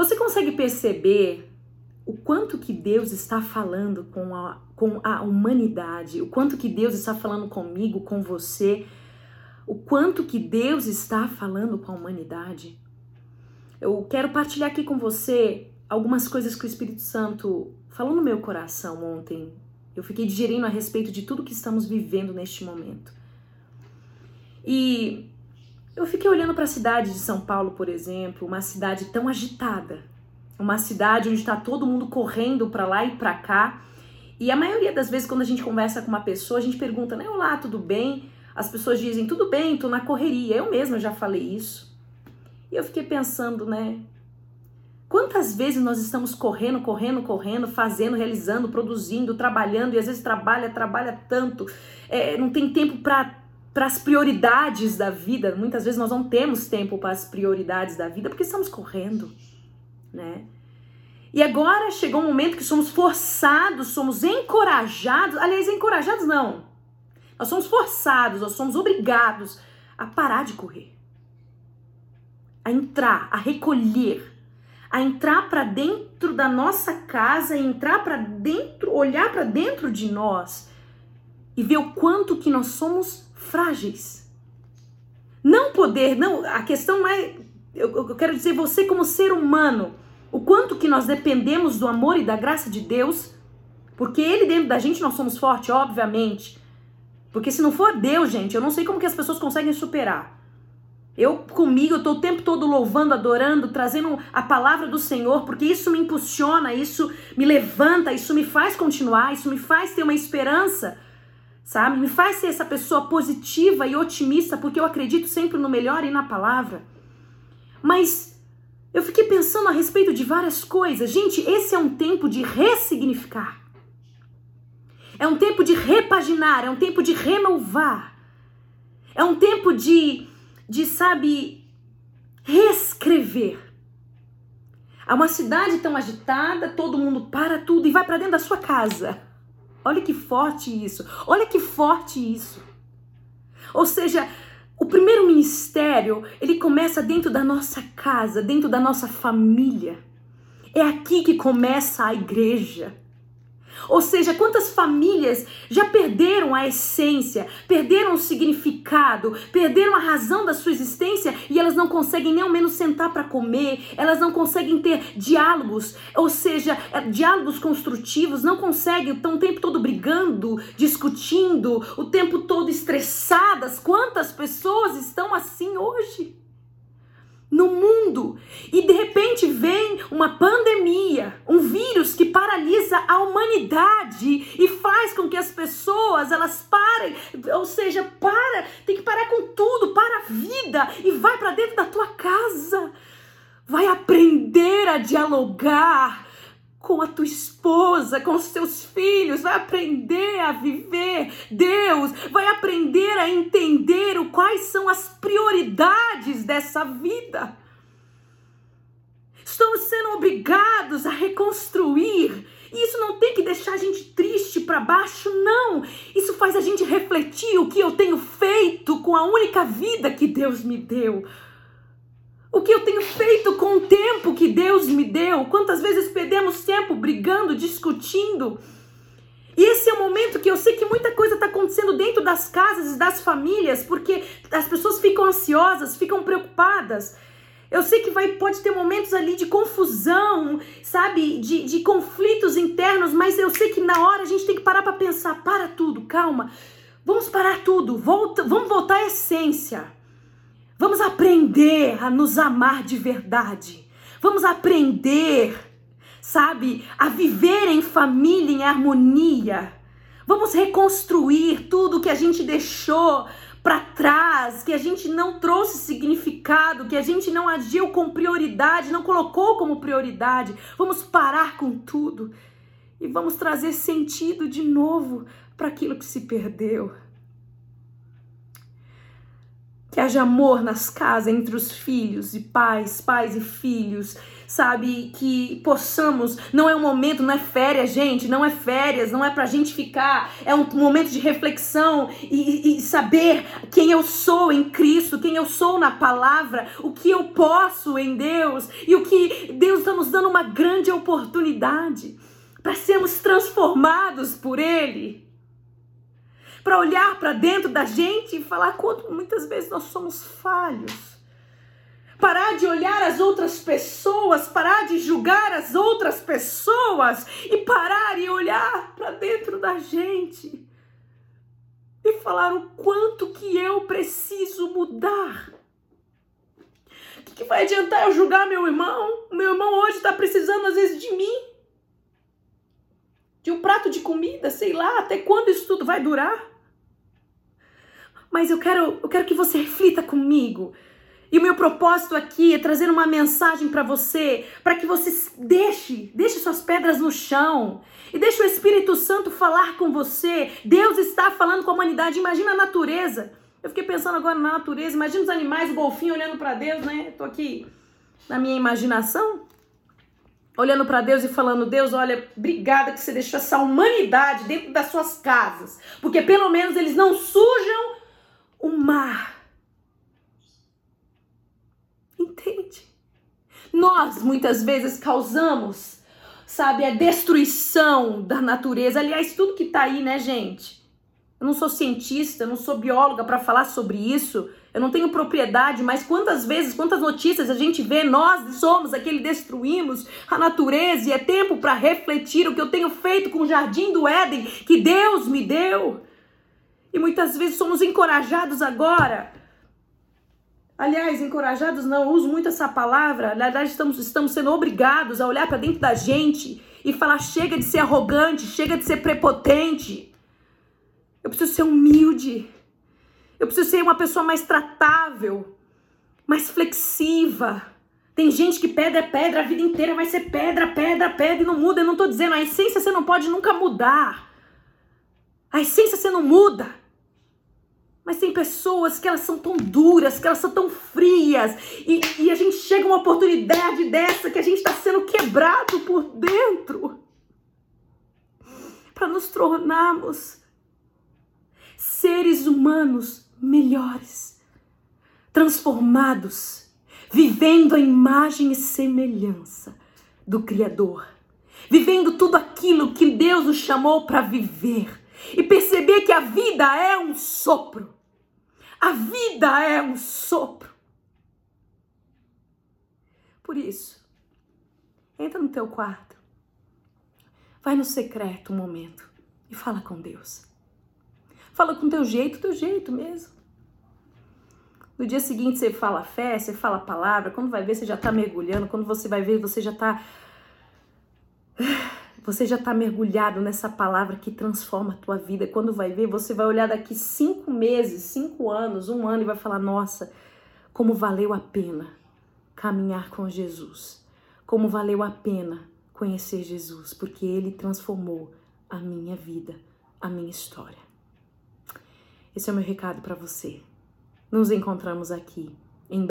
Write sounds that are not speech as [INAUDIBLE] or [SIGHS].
Você consegue perceber o quanto que Deus está falando com a, com a humanidade, o quanto que Deus está falando comigo, com você, o quanto que Deus está falando com a humanidade? Eu quero partilhar aqui com você algumas coisas que o Espírito Santo falou no meu coração ontem. Eu fiquei digerindo a respeito de tudo que estamos vivendo neste momento. E eu fiquei olhando para a cidade de São Paulo, por exemplo, uma cidade tão agitada, uma cidade onde está todo mundo correndo para lá e para cá. E a maioria das vezes, quando a gente conversa com uma pessoa, a gente pergunta, né? Olá, tudo bem? As pessoas dizem, tudo bem, tô na correria. Eu mesma já falei isso. E eu fiquei pensando, né? Quantas vezes nós estamos correndo, correndo, correndo, fazendo, realizando, produzindo, trabalhando, e às vezes trabalha, trabalha tanto, é, não tem tempo para para as prioridades da vida. Muitas vezes nós não temos tempo para as prioridades da vida porque estamos correndo, né? E agora chegou um momento que somos forçados, somos encorajados, aliás, encorajados não. Nós somos forçados, nós somos obrigados a parar de correr. A entrar, a recolher, a entrar para dentro da nossa casa, entrar para dentro, olhar para dentro de nós e ver o quanto que nós somos frágeis. Não poder, não, a questão é, eu, eu quero dizer, você como ser humano, o quanto que nós dependemos do amor e da graça de Deus, porque Ele dentro da gente nós somos fortes, obviamente. Porque se não for Deus, gente, eu não sei como que as pessoas conseguem superar. Eu comigo, eu tô o tempo todo louvando, adorando, trazendo a palavra do Senhor, porque isso me impulsiona, isso me levanta, isso me faz continuar, isso me faz ter uma esperança sabe? Me faz ser essa pessoa positiva e otimista, porque eu acredito sempre no melhor e na palavra. Mas eu fiquei pensando a respeito de várias coisas. Gente, esse é um tempo de ressignificar. É um tempo de repaginar, é um tempo de renovar. É um tempo de, de sabe, reescrever. Há uma cidade tão agitada, todo mundo para tudo e vai para dentro da sua casa. Olha que forte isso. Olha que forte isso. Ou seja, o primeiro ministério, ele começa dentro da nossa casa, dentro da nossa família. É aqui que começa a igreja. Ou seja, quantas famílias já perderam a essência, perderam o significado, perderam a razão da sua existência e elas não conseguem nem ao menos sentar para comer, elas não conseguem ter diálogos, ou seja, é, diálogos construtivos, não conseguem, estão o tempo todo brigando, discutindo, o tempo todo estressadas. Quantas pessoas estão assim hoje? No mundo. E de repente vem uma pandemia, um vírus que paralisa a humanidade e faz com que as pessoas elas parem, ou seja, para, tem que parar com tudo, para a vida e vai para dentro da tua casa. Vai aprender a dialogar com a tua esposa, com os teus filhos, vai aprender a viver Deus, vai aprender a entender o quais são as prioridades dessa vida. Estamos sendo obrigados a reconstruir. E isso não tem que deixar a gente triste para baixo, não. Isso faz a gente refletir o que eu tenho feito com a única vida que Deus me deu. O que eu tenho feito com o tempo que Deus me deu? Quantas vezes perdemos tempo brigando, discutindo? E esse é o momento que eu sei que muita coisa está acontecendo dentro das casas e das famílias, porque as pessoas ficam ansiosas, ficam preocupadas. Eu sei que vai, pode ter momentos ali de confusão, sabe? De, de conflitos internos, mas eu sei que na hora a gente tem que parar para pensar: para tudo, calma. Vamos parar tudo, volta, vamos voltar à essência. Vamos aprender a nos amar de verdade. Vamos aprender, sabe, a viver em família, em harmonia. Vamos reconstruir tudo que a gente deixou para trás, que a gente não trouxe significado, que a gente não agiu com prioridade, não colocou como prioridade. Vamos parar com tudo e vamos trazer sentido de novo para aquilo que se perdeu. Que haja amor nas casas entre os filhos e pais, pais e filhos, sabe? Que possamos, não é um momento, não é férias, gente, não é férias, não é pra gente ficar, é um momento de reflexão e, e saber quem eu sou em Cristo, quem eu sou na palavra, o que eu posso em Deus e o que Deus está nos dando uma grande oportunidade para sermos transformados por Ele para olhar para dentro da gente e falar quanto muitas vezes nós somos falhos. Parar de olhar as outras pessoas, parar de julgar as outras pessoas e parar e olhar para dentro da gente e falar o quanto que eu preciso mudar. O que, que vai adiantar eu julgar meu irmão? Meu irmão hoje está precisando às vezes de mim de comida, sei lá, até quando isso tudo vai durar? Mas eu quero, eu quero que você reflita comigo. E o meu propósito aqui é trazer uma mensagem para você, para que você deixe, deixe suas pedras no chão e deixe o Espírito Santo falar com você. Deus está falando com a humanidade. Imagina a natureza. Eu fiquei pensando agora na natureza. Imagina os animais, o golfinho olhando para Deus, né? Tô aqui na minha imaginação, olhando para Deus e falando: Deus, olha, obrigada que você deixou essa humanidade dentro das suas casas, porque pelo menos eles não sujam o mar. Entende? Nós muitas vezes causamos, sabe, a destruição da natureza. Aliás, tudo que tá aí, né, gente? Eu não sou cientista, eu não sou bióloga para falar sobre isso. Eu não tenho propriedade, mas quantas vezes, quantas notícias a gente vê, nós somos aquele destruímos a natureza e é tempo para refletir o que eu tenho feito com o jardim do Éden que Deus me deu. E muitas vezes somos encorajados agora. Aliás, encorajados não, eu uso muito essa palavra. Na verdade, estamos, estamos sendo obrigados a olhar para dentro da gente e falar: chega de ser arrogante, chega de ser prepotente. Eu preciso ser humilde. Eu preciso ser uma pessoa mais tratável, mais flexível. Tem gente que pedra é pedra a vida inteira, vai ser pedra, pedra, pedra e não muda. Eu não estou dizendo, a essência você não pode nunca mudar. A essência você não muda. Mas tem pessoas que elas são tão duras, que elas são tão frias. E, e a gente chega a uma oportunidade dessa que a gente está sendo quebrado por dentro. Para nos tornarmos seres humanos melhores, transformados, vivendo a imagem e semelhança do Criador, vivendo tudo aquilo que Deus nos chamou para viver e perceber que a vida é um sopro. A vida é um sopro. Por isso, entra no teu quarto, vai no secreto um momento e fala com Deus. Fala com teu jeito, teu jeito mesmo. No dia seguinte você fala fé, você fala palavra, quando vai ver você já tá mergulhando, quando você vai ver você já tá [SIGHS] você já está mergulhado nessa palavra que transforma a tua vida. Quando vai ver, você vai olhar daqui cinco meses, cinco anos, um ano e vai falar: Nossa, como valeu a pena caminhar com Jesus. Como valeu a pena conhecer Jesus, porque ele transformou a minha vida, a minha história. Esse é o meu recado para você. Nos encontramos aqui